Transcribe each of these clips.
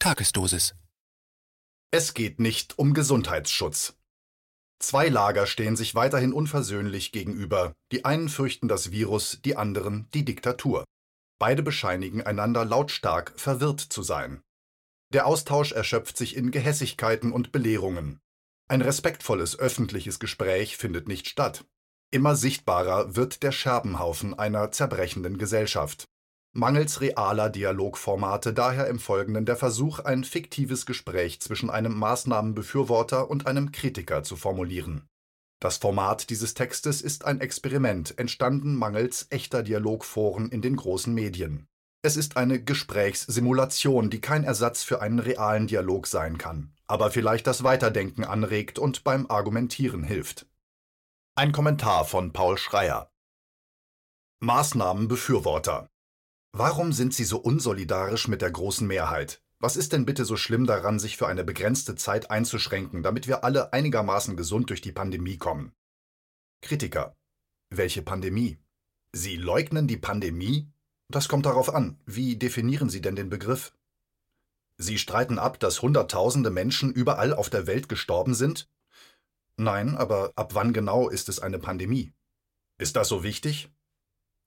Tagesdosis. Es geht nicht um Gesundheitsschutz. Zwei Lager stehen sich weiterhin unversöhnlich gegenüber. Die einen fürchten das Virus, die anderen die Diktatur. Beide bescheinigen einander lautstark verwirrt zu sein. Der Austausch erschöpft sich in Gehässigkeiten und Belehrungen. Ein respektvolles öffentliches Gespräch findet nicht statt. Immer sichtbarer wird der Scherbenhaufen einer zerbrechenden Gesellschaft. Mangels realer Dialogformate daher im Folgenden der Versuch, ein fiktives Gespräch zwischen einem Maßnahmenbefürworter und einem Kritiker zu formulieren. Das Format dieses Textes ist ein Experiment, entstanden mangels echter Dialogforen in den großen Medien. Es ist eine Gesprächssimulation, die kein Ersatz für einen realen Dialog sein kann, aber vielleicht das Weiterdenken anregt und beim Argumentieren hilft. Ein Kommentar von Paul Schreier Maßnahmenbefürworter Warum sind Sie so unsolidarisch mit der großen Mehrheit? Was ist denn bitte so schlimm daran, sich für eine begrenzte Zeit einzuschränken, damit wir alle einigermaßen gesund durch die Pandemie kommen? Kritiker. Welche Pandemie? Sie leugnen die Pandemie? Das kommt darauf an. Wie definieren Sie denn den Begriff? Sie streiten ab, dass Hunderttausende Menschen überall auf der Welt gestorben sind? Nein, aber ab wann genau ist es eine Pandemie? Ist das so wichtig?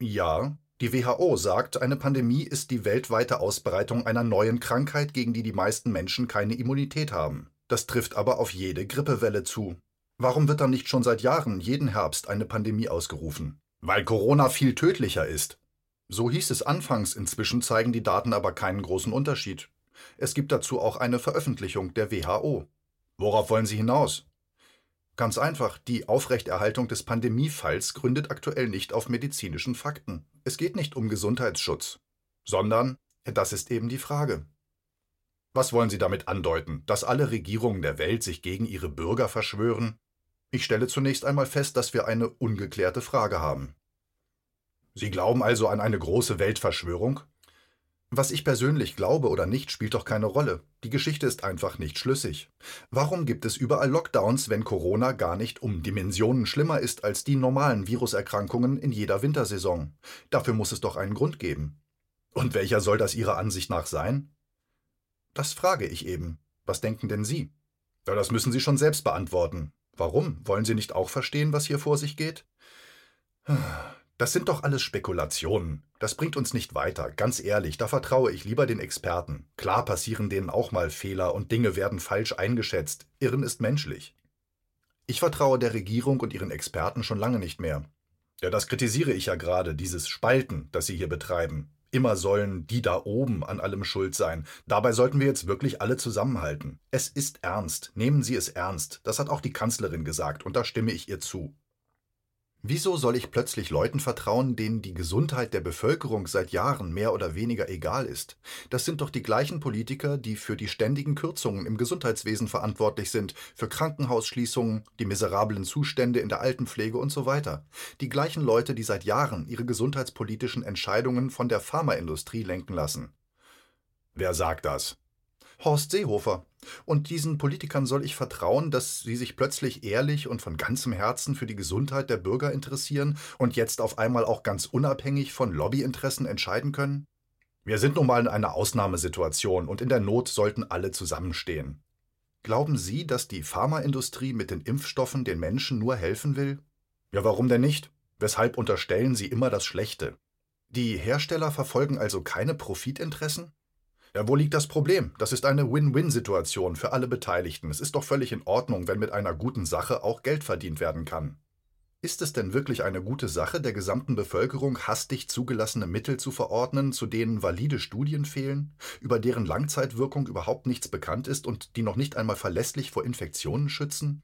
Ja, die WHO sagt, eine Pandemie ist die weltweite Ausbreitung einer neuen Krankheit, gegen die die meisten Menschen keine Immunität haben. Das trifft aber auf jede Grippewelle zu. Warum wird dann nicht schon seit Jahren jeden Herbst eine Pandemie ausgerufen? Weil Corona viel tödlicher ist. So hieß es anfangs, inzwischen zeigen die Daten aber keinen großen Unterschied. Es gibt dazu auch eine Veröffentlichung der WHO. Worauf wollen Sie hinaus? Ganz einfach, die Aufrechterhaltung des Pandemiefalls gründet aktuell nicht auf medizinischen Fakten. Es geht nicht um Gesundheitsschutz, sondern, das ist eben die Frage. Was wollen Sie damit andeuten, dass alle Regierungen der Welt sich gegen ihre Bürger verschwören? Ich stelle zunächst einmal fest, dass wir eine ungeklärte Frage haben. Sie glauben also an eine große Weltverschwörung? Was ich persönlich glaube oder nicht, spielt doch keine Rolle. Die Geschichte ist einfach nicht schlüssig. Warum gibt es überall Lockdowns, wenn Corona gar nicht um Dimensionen schlimmer ist als die normalen Viruserkrankungen in jeder Wintersaison? Dafür muss es doch einen Grund geben. Und welcher soll das Ihrer Ansicht nach sein? Das frage ich eben. Was denken denn Sie? Ja, das müssen Sie schon selbst beantworten. Warum? Wollen Sie nicht auch verstehen, was hier vor sich geht? Das sind doch alles Spekulationen. Das bringt uns nicht weiter, ganz ehrlich, da vertraue ich lieber den Experten. Klar passieren denen auch mal Fehler und Dinge werden falsch eingeschätzt. Irren ist menschlich. Ich vertraue der Regierung und ihren Experten schon lange nicht mehr. Ja, das kritisiere ich ja gerade, dieses Spalten, das sie hier betreiben. Immer sollen die da oben an allem schuld sein. Dabei sollten wir jetzt wirklich alle zusammenhalten. Es ist ernst. Nehmen Sie es ernst. Das hat auch die Kanzlerin gesagt, und da stimme ich ihr zu. Wieso soll ich plötzlich Leuten vertrauen, denen die Gesundheit der Bevölkerung seit Jahren mehr oder weniger egal ist? Das sind doch die gleichen Politiker, die für die ständigen Kürzungen im Gesundheitswesen verantwortlich sind, für Krankenhausschließungen, die miserablen Zustände in der Altenpflege und so weiter. Die gleichen Leute, die seit Jahren ihre gesundheitspolitischen Entscheidungen von der Pharmaindustrie lenken lassen. Wer sagt das? Horst Seehofer. Und diesen Politikern soll ich vertrauen, dass sie sich plötzlich ehrlich und von ganzem Herzen für die Gesundheit der Bürger interessieren und jetzt auf einmal auch ganz unabhängig von Lobbyinteressen entscheiden können? Wir sind nun mal in einer Ausnahmesituation und in der Not sollten alle zusammenstehen. Glauben Sie, dass die Pharmaindustrie mit den Impfstoffen den Menschen nur helfen will? Ja, warum denn nicht? Weshalb unterstellen Sie immer das Schlechte? Die Hersteller verfolgen also keine Profitinteressen? Ja, wo liegt das Problem? Das ist eine Win-Win-Situation für alle Beteiligten. Es ist doch völlig in Ordnung, wenn mit einer guten Sache auch Geld verdient werden kann. Ist es denn wirklich eine gute Sache, der gesamten Bevölkerung hastig zugelassene Mittel zu verordnen, zu denen valide Studien fehlen, über deren Langzeitwirkung überhaupt nichts bekannt ist und die noch nicht einmal verlässlich vor Infektionen schützen?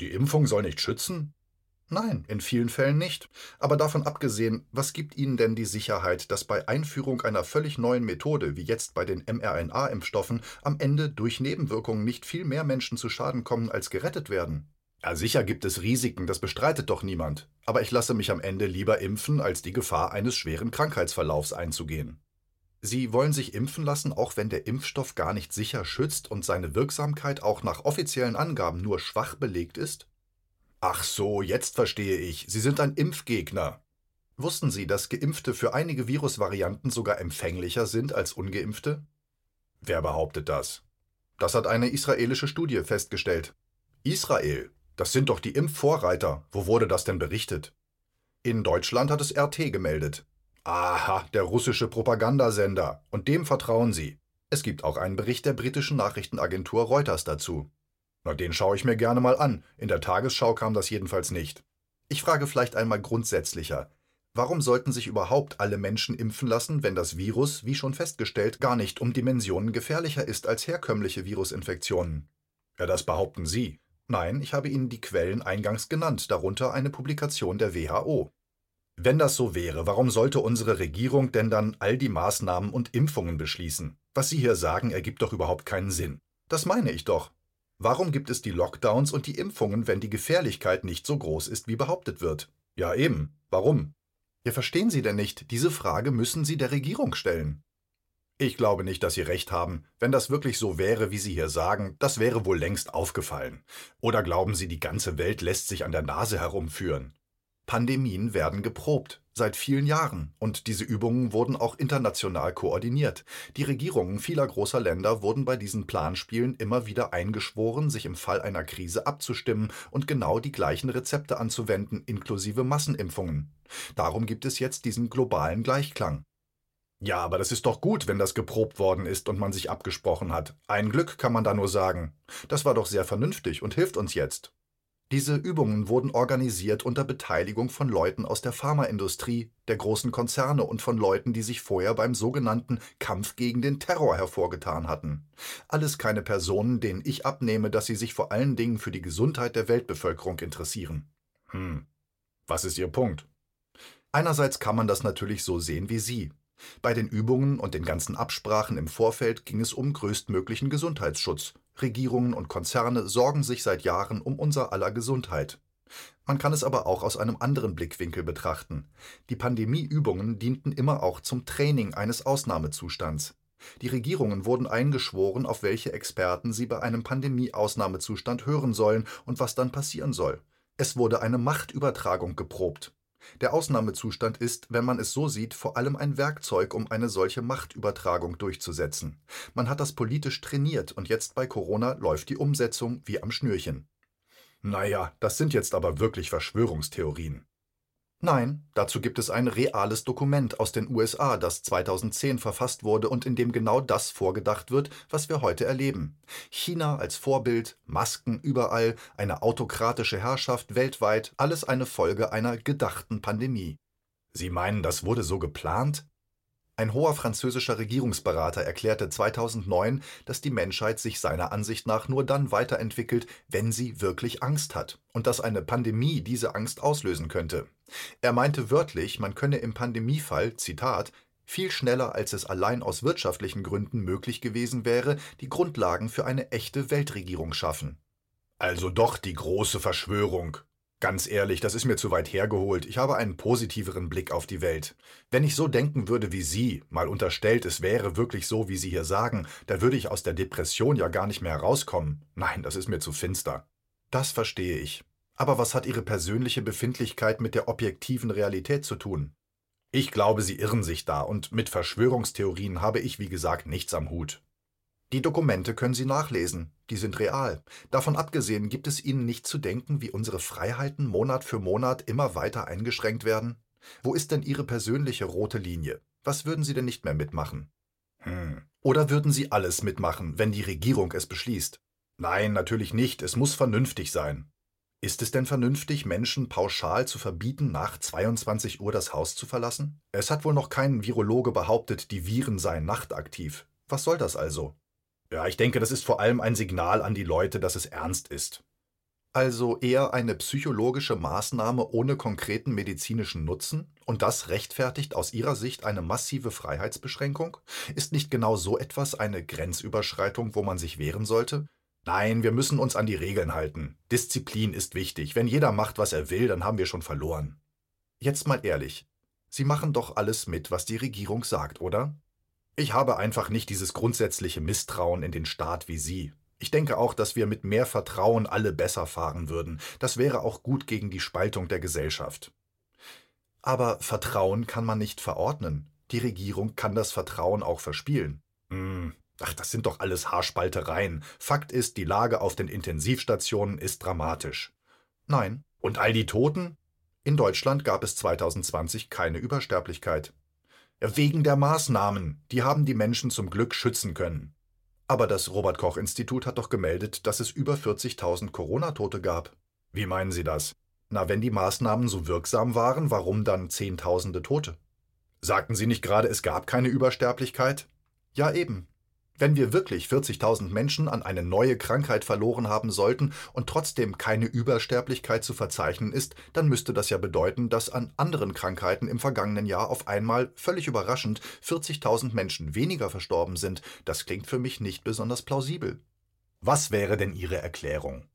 Die Impfung soll nicht schützen? Nein, in vielen Fällen nicht. Aber davon abgesehen, was gibt Ihnen denn die Sicherheit, dass bei Einführung einer völlig neuen Methode, wie jetzt bei den mRNA-Impfstoffen, am Ende durch Nebenwirkungen nicht viel mehr Menschen zu Schaden kommen, als gerettet werden? Ja, sicher gibt es Risiken, das bestreitet doch niemand. Aber ich lasse mich am Ende lieber impfen, als die Gefahr eines schweren Krankheitsverlaufs einzugehen. Sie wollen sich impfen lassen, auch wenn der Impfstoff gar nicht sicher schützt und seine Wirksamkeit auch nach offiziellen Angaben nur schwach belegt ist? Ach so, jetzt verstehe ich. Sie sind ein Impfgegner. Wussten Sie, dass Geimpfte für einige Virusvarianten sogar empfänglicher sind als ungeimpfte? Wer behauptet das? Das hat eine israelische Studie festgestellt. Israel, das sind doch die Impfvorreiter. Wo wurde das denn berichtet? In Deutschland hat es RT gemeldet. Aha, der russische Propagandasender. Und dem vertrauen Sie. Es gibt auch einen Bericht der britischen Nachrichtenagentur Reuters dazu. Na, den schaue ich mir gerne mal an. In der Tagesschau kam das jedenfalls nicht. Ich frage vielleicht einmal grundsätzlicher. Warum sollten sich überhaupt alle Menschen impfen lassen, wenn das Virus, wie schon festgestellt, gar nicht um Dimensionen gefährlicher ist als herkömmliche Virusinfektionen? Ja, das behaupten Sie. Nein, ich habe Ihnen die Quellen eingangs genannt, darunter eine Publikation der WHO. Wenn das so wäre, warum sollte unsere Regierung denn dann all die Maßnahmen und Impfungen beschließen? Was Sie hier sagen, ergibt doch überhaupt keinen Sinn. Das meine ich doch. Warum gibt es die Lockdowns und die Impfungen, wenn die Gefährlichkeit nicht so groß ist, wie behauptet wird? Ja eben. Warum? Ja, verstehen Sie denn nicht, diese Frage müssen Sie der Regierung stellen. Ich glaube nicht, dass Sie recht haben. Wenn das wirklich so wäre, wie Sie hier sagen, das wäre wohl längst aufgefallen. Oder glauben Sie, die ganze Welt lässt sich an der Nase herumführen? Pandemien werden geprobt, seit vielen Jahren, und diese Übungen wurden auch international koordiniert. Die Regierungen vieler großer Länder wurden bei diesen Planspielen immer wieder eingeschworen, sich im Fall einer Krise abzustimmen und genau die gleichen Rezepte anzuwenden, inklusive Massenimpfungen. Darum gibt es jetzt diesen globalen Gleichklang. Ja, aber das ist doch gut, wenn das geprobt worden ist und man sich abgesprochen hat. Ein Glück kann man da nur sagen. Das war doch sehr vernünftig und hilft uns jetzt. Diese Übungen wurden organisiert unter Beteiligung von Leuten aus der Pharmaindustrie, der großen Konzerne und von Leuten, die sich vorher beim sogenannten Kampf gegen den Terror hervorgetan hatten. Alles keine Personen, denen ich abnehme, dass sie sich vor allen Dingen für die Gesundheit der Weltbevölkerung interessieren. Hm. Was ist Ihr Punkt? Einerseits kann man das natürlich so sehen wie Sie. Bei den Übungen und den ganzen Absprachen im Vorfeld ging es um größtmöglichen Gesundheitsschutz, Regierungen und Konzerne sorgen sich seit Jahren um unser aller Gesundheit. Man kann es aber auch aus einem anderen Blickwinkel betrachten. Die Pandemieübungen dienten immer auch zum Training eines Ausnahmezustands. Die Regierungen wurden eingeschworen, auf welche Experten sie bei einem Pandemie-Ausnahmezustand hören sollen und was dann passieren soll. Es wurde eine Machtübertragung geprobt. Der Ausnahmezustand ist, wenn man es so sieht, vor allem ein Werkzeug, um eine solche Machtübertragung durchzusetzen. Man hat das politisch trainiert und jetzt bei Corona läuft die Umsetzung wie am Schnürchen. Naja, das sind jetzt aber wirklich Verschwörungstheorien. Nein, dazu gibt es ein reales Dokument aus den USA, das 2010 verfasst wurde und in dem genau das vorgedacht wird, was wir heute erleben. China als Vorbild, Masken überall, eine autokratische Herrschaft weltweit, alles eine Folge einer gedachten Pandemie. Sie meinen, das wurde so geplant? Ein hoher französischer Regierungsberater erklärte 2009, dass die Menschheit sich seiner Ansicht nach nur dann weiterentwickelt, wenn sie wirklich Angst hat und dass eine Pandemie diese Angst auslösen könnte. Er meinte wörtlich, man könne im Pandemiefall, Zitat, viel schneller als es allein aus wirtschaftlichen Gründen möglich gewesen wäre, die Grundlagen für eine echte Weltregierung schaffen. Also doch die große Verschwörung, Ganz ehrlich, das ist mir zu weit hergeholt. Ich habe einen positiveren Blick auf die Welt. Wenn ich so denken würde wie Sie, mal unterstellt, es wäre wirklich so, wie Sie hier sagen, da würde ich aus der Depression ja gar nicht mehr herauskommen. Nein, das ist mir zu finster. Das verstehe ich. Aber was hat Ihre persönliche Befindlichkeit mit der objektiven Realität zu tun? Ich glaube, Sie irren sich da, und mit Verschwörungstheorien habe ich, wie gesagt, nichts am Hut. Die Dokumente können Sie nachlesen, die sind real. Davon abgesehen gibt es Ihnen nicht zu denken, wie unsere Freiheiten Monat für Monat immer weiter eingeschränkt werden? Wo ist denn Ihre persönliche rote Linie? Was würden Sie denn nicht mehr mitmachen? Hm. Oder würden Sie alles mitmachen, wenn die Regierung es beschließt? Nein, natürlich nicht, es muss vernünftig sein. Ist es denn vernünftig, Menschen pauschal zu verbieten, nach 22 Uhr das Haus zu verlassen? Es hat wohl noch kein Virologe behauptet, die Viren seien nachtaktiv. Was soll das also? Ja, ich denke, das ist vor allem ein Signal an die Leute, dass es ernst ist. Also eher eine psychologische Maßnahme ohne konkreten medizinischen Nutzen? Und das rechtfertigt aus Ihrer Sicht eine massive Freiheitsbeschränkung? Ist nicht genau so etwas eine Grenzüberschreitung, wo man sich wehren sollte? Nein, wir müssen uns an die Regeln halten. Disziplin ist wichtig. Wenn jeder macht, was er will, dann haben wir schon verloren. Jetzt mal ehrlich. Sie machen doch alles mit, was die Regierung sagt, oder? Ich habe einfach nicht dieses grundsätzliche Misstrauen in den Staat wie Sie. Ich denke auch, dass wir mit mehr Vertrauen alle besser fahren würden. Das wäre auch gut gegen die Spaltung der Gesellschaft. Aber Vertrauen kann man nicht verordnen. Die Regierung kann das Vertrauen auch verspielen. Hm, Ach, das sind doch alles Haarspaltereien. Fakt ist, die Lage auf den Intensivstationen ist dramatisch. Nein. Und all die Toten? In Deutschland gab es 2020 keine Übersterblichkeit. Wegen der Maßnahmen, die haben die Menschen zum Glück schützen können. Aber das Robert Koch Institut hat doch gemeldet, dass es über 40.000 Corona-Tote gab. Wie meinen Sie das? Na, wenn die Maßnahmen so wirksam waren, warum dann Zehntausende Tote? Sagten Sie nicht gerade, es gab keine Übersterblichkeit? Ja, eben. Wenn wir wirklich 40.000 Menschen an eine neue Krankheit verloren haben sollten und trotzdem keine Übersterblichkeit zu verzeichnen ist, dann müsste das ja bedeuten, dass an anderen Krankheiten im vergangenen Jahr auf einmal völlig überraschend 40.000 Menschen weniger verstorben sind. Das klingt für mich nicht besonders plausibel. Was wäre denn Ihre Erklärung?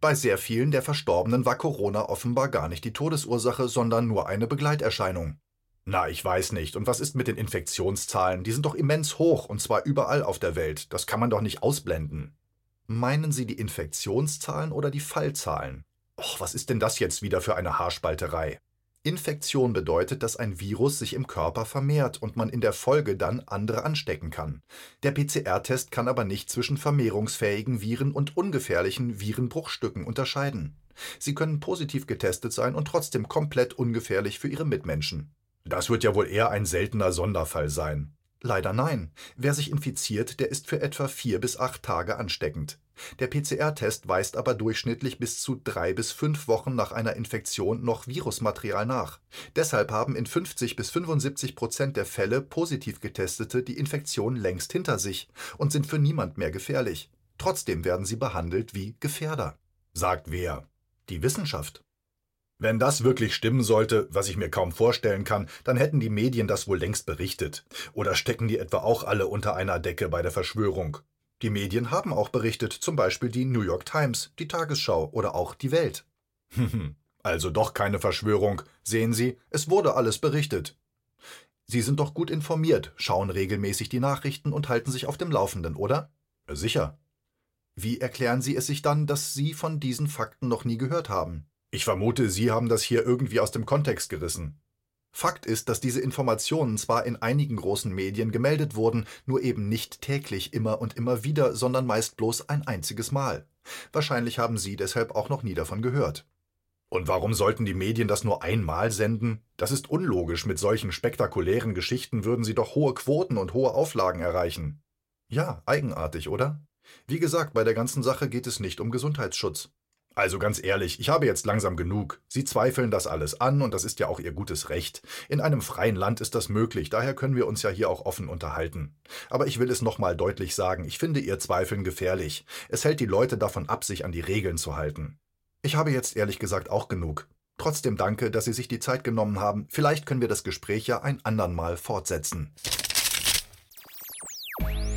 Bei sehr vielen der Verstorbenen war Corona offenbar gar nicht die Todesursache, sondern nur eine Begleiterscheinung. Na, ich weiß nicht. Und was ist mit den Infektionszahlen? Die sind doch immens hoch, und zwar überall auf der Welt. Das kann man doch nicht ausblenden. Meinen Sie die Infektionszahlen oder die Fallzahlen? Och, was ist denn das jetzt wieder für eine Haarspalterei? Infektion bedeutet, dass ein Virus sich im Körper vermehrt und man in der Folge dann andere anstecken kann. Der PCR-Test kann aber nicht zwischen vermehrungsfähigen Viren und ungefährlichen Virenbruchstücken unterscheiden. Sie können positiv getestet sein und trotzdem komplett ungefährlich für ihre Mitmenschen. Das wird ja wohl eher ein seltener Sonderfall sein. Leider nein. Wer sich infiziert, der ist für etwa vier bis acht Tage ansteckend. Der PCR-Test weist aber durchschnittlich bis zu drei bis fünf Wochen nach einer Infektion noch Virusmaterial nach. Deshalb haben in 50 bis 75 Prozent der Fälle positiv Getestete die Infektion längst hinter sich und sind für niemand mehr gefährlich. Trotzdem werden sie behandelt wie Gefährder. Sagt wer? Die Wissenschaft. Wenn das wirklich stimmen sollte, was ich mir kaum vorstellen kann, dann hätten die Medien das wohl längst berichtet. Oder stecken die etwa auch alle unter einer Decke bei der Verschwörung? Die Medien haben auch berichtet, zum Beispiel die New York Times, die Tagesschau oder auch die Welt. also doch keine Verschwörung. Sehen Sie, es wurde alles berichtet. Sie sind doch gut informiert, schauen regelmäßig die Nachrichten und halten sich auf dem Laufenden, oder? Sicher. Wie erklären Sie es sich dann, dass Sie von diesen Fakten noch nie gehört haben? Ich vermute, Sie haben das hier irgendwie aus dem Kontext gerissen. Fakt ist, dass diese Informationen zwar in einigen großen Medien gemeldet wurden, nur eben nicht täglich immer und immer wieder, sondern meist bloß ein einziges Mal. Wahrscheinlich haben Sie deshalb auch noch nie davon gehört. Und warum sollten die Medien das nur einmal senden? Das ist unlogisch. Mit solchen spektakulären Geschichten würden sie doch hohe Quoten und hohe Auflagen erreichen. Ja, eigenartig, oder? Wie gesagt, bei der ganzen Sache geht es nicht um Gesundheitsschutz. Also ganz ehrlich, ich habe jetzt langsam genug. Sie zweifeln das alles an und das ist ja auch Ihr gutes Recht. In einem freien Land ist das möglich, daher können wir uns ja hier auch offen unterhalten. Aber ich will es nochmal deutlich sagen, ich finde Ihr Zweifeln gefährlich. Es hält die Leute davon ab, sich an die Regeln zu halten. Ich habe jetzt ehrlich gesagt auch genug. Trotzdem danke, dass Sie sich die Zeit genommen haben. Vielleicht können wir das Gespräch ja ein andern Mal fortsetzen.